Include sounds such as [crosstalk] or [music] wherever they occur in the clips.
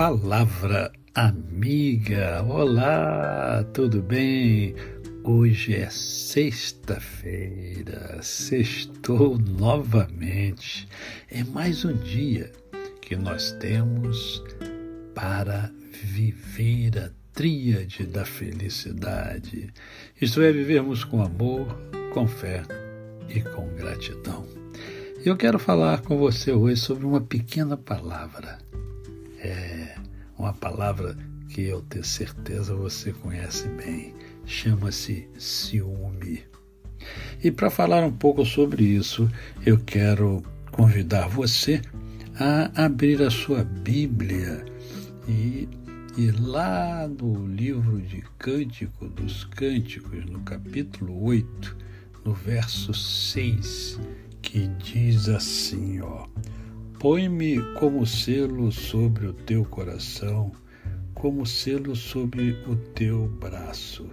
Palavra amiga, olá, tudo bem? Hoje é sexta-feira, sextou novamente. É mais um dia que nós temos para viver a tríade da felicidade. Isto é, vivermos com amor, com fé e com gratidão. Eu quero falar com você hoje sobre uma pequena palavra. É uma palavra que eu tenho certeza você conhece bem. Chama-se ciúme. E para falar um pouco sobre isso, eu quero convidar você a abrir a sua Bíblia e ir lá no livro de Cântico dos Cânticos, no capítulo 8, no verso 6 que diz assim, ó: Põe-me como selo sobre o teu coração, como selo sobre o teu braço,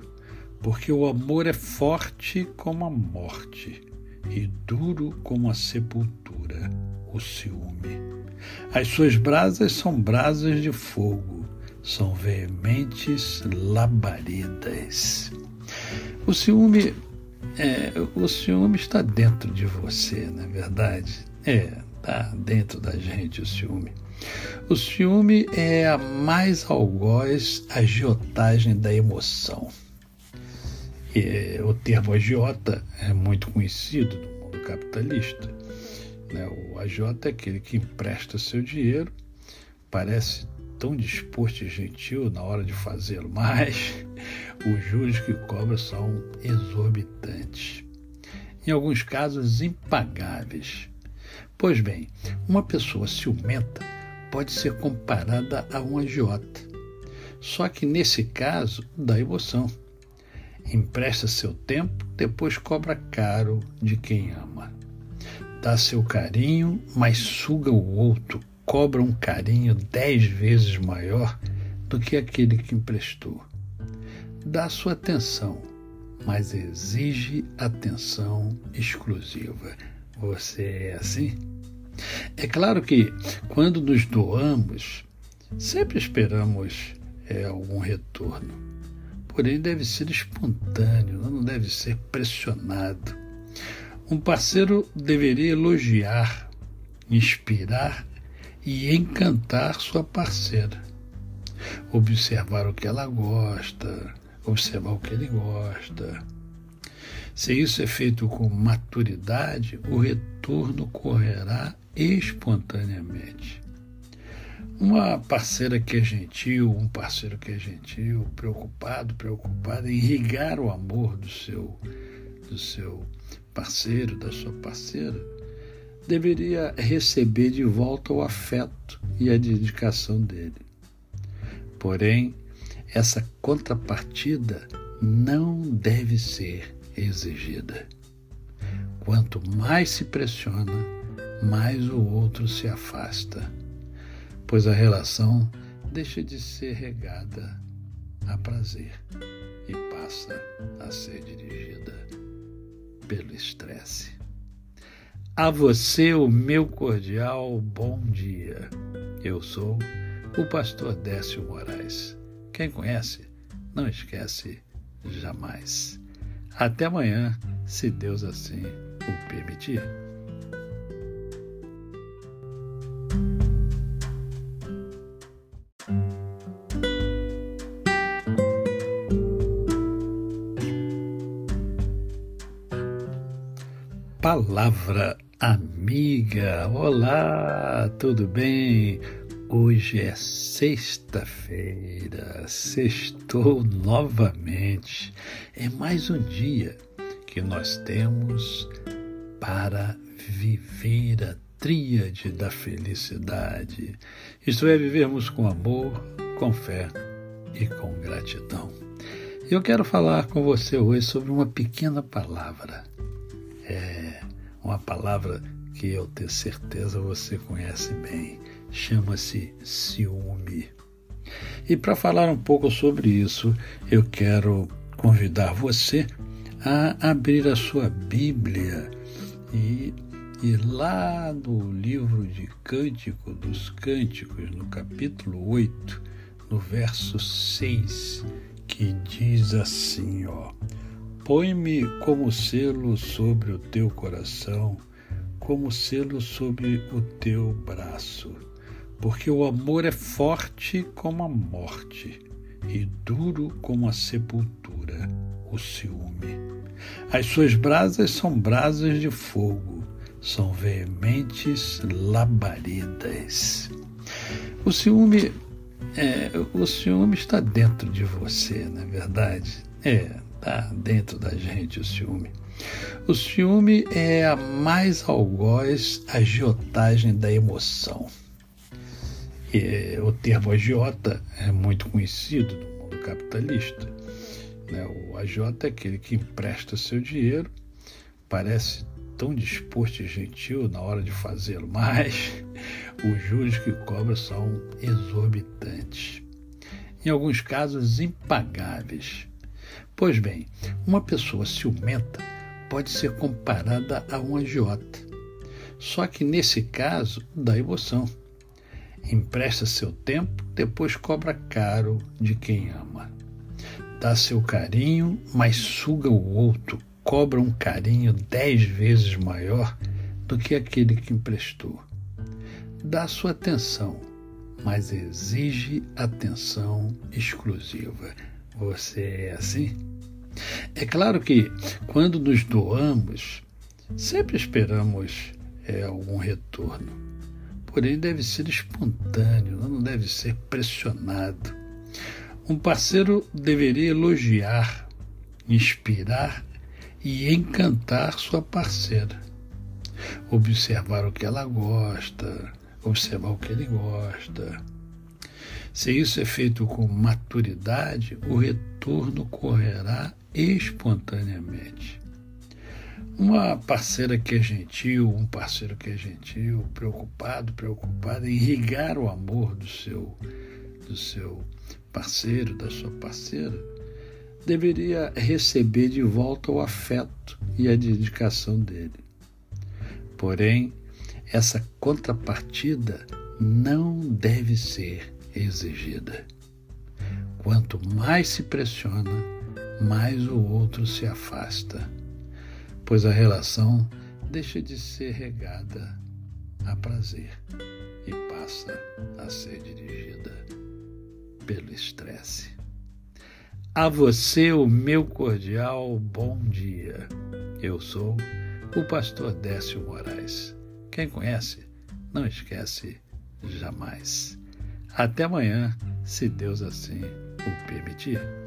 porque o amor é forte como a morte e duro como a sepultura, o ciúme. As suas brasas são brasas de fogo, são veementes labaredas. O ciúme é, o ciúme está dentro de você, não é verdade? É, está dentro da gente o ciúme. O ciúme é a mais algoz agiotagem da emoção. E, o termo agiota é muito conhecido no mundo capitalista. Né? O agiota é aquele que empresta seu dinheiro, parece tão disposto e gentil na hora de fazê-lo, mas [laughs] os juros que cobra são exorbitantes. Em alguns casos, impagáveis. Pois bem, uma pessoa ciumenta pode ser comparada a um agiota. Só que nesse caso, dá emoção. Empresta seu tempo, depois cobra caro de quem ama. Dá seu carinho, mas suga o outro cobra um carinho dez vezes maior do que aquele que emprestou. Dá sua atenção, mas exige atenção exclusiva. Você é assim? É claro que quando nos doamos, sempre esperamos é, algum retorno. Porém, deve ser espontâneo, não deve ser pressionado. Um parceiro deveria elogiar, inspirar e encantar sua parceira. Observar o que ela gosta, observar o que ele gosta. Se isso é feito com maturidade, o retorno correrá espontaneamente. Uma parceira que é gentil, um parceiro que é gentil, preocupado, preocupada em irrigar o amor do seu, do seu parceiro, da sua parceira, deveria receber de volta o afeto e a dedicação dele. Porém, essa contrapartida não deve ser exigida. Quanto mais se pressiona, mais o outro se afasta, pois a relação deixa de ser regada a prazer e passa a ser dirigida pelo estresse. A você o meu cordial bom dia. Eu sou o pastor Décio Moraes. Quem conhece, não esquece jamais. Até amanhã, se Deus assim o permitir. Palavra Amiga, olá, tudo bem? Hoje é sexta-feira, sextou novamente. É mais um dia que nós temos para viver a tríade da felicidade. Isto é, vivermos com amor, com fé e com gratidão. Eu quero falar com você hoje sobre uma pequena palavra. É uma palavra que eu tenho certeza você conhece bem. Chama-se ciúme. E para falar um pouco sobre isso, eu quero convidar você a abrir a sua Bíblia e E lá no livro de Cântico dos Cânticos, no capítulo 8, no verso 6, que diz assim, ó: Põe-me como selo sobre o teu coração, como selo sobre o teu braço, porque o amor é forte como a morte e duro como a sepultura, o ciúme. As suas brasas são brasas de fogo, são veementes labaredas. O ciúme, é, o ciúme está dentro de você, não é verdade? É, está dentro da gente o ciúme. O ciúme é a mais algoz agiotagem da emoção. E, o termo agiota é muito conhecido no mundo capitalista. Né? O agiota é aquele que empresta seu dinheiro, parece tão disposto e gentil na hora de fazê-lo, [laughs] mas os juros que cobra são exorbitantes. Em alguns casos, impagáveis. Pois bem, uma pessoa ciumenta pode ser comparada a um agiota. Só que nesse caso, dá emoção. Empresta seu tempo, depois cobra caro de quem ama. Dá seu carinho, mas suga o outro, cobra um carinho dez vezes maior do que aquele que emprestou. Dá sua atenção, mas exige atenção exclusiva. Você é assim? É claro que quando nos doamos, sempre esperamos é, algum retorno. Porém, deve ser espontâneo, não deve ser pressionado. Um parceiro deveria elogiar, inspirar e encantar sua parceira. Observar o que ela gosta, observar o que ele gosta. Se isso é feito com maturidade, o retorno correrá espontaneamente. Uma parceira que é gentil, um parceiro que é gentil, preocupado, preocupada em irrigar o amor do seu, do seu parceiro, da sua parceira, deveria receber de volta o afeto e a dedicação dele. Porém, essa contrapartida não deve ser exigida. Quanto mais se pressiona, mais o outro se afasta, pois a relação deixa de ser regada a prazer e passa a ser dirigida pelo estresse. A você o meu cordial bom dia. Eu sou o pastor Décio Moraes. Quem conhece, não esquece jamais. Até amanhã, se Deus assim o permitir.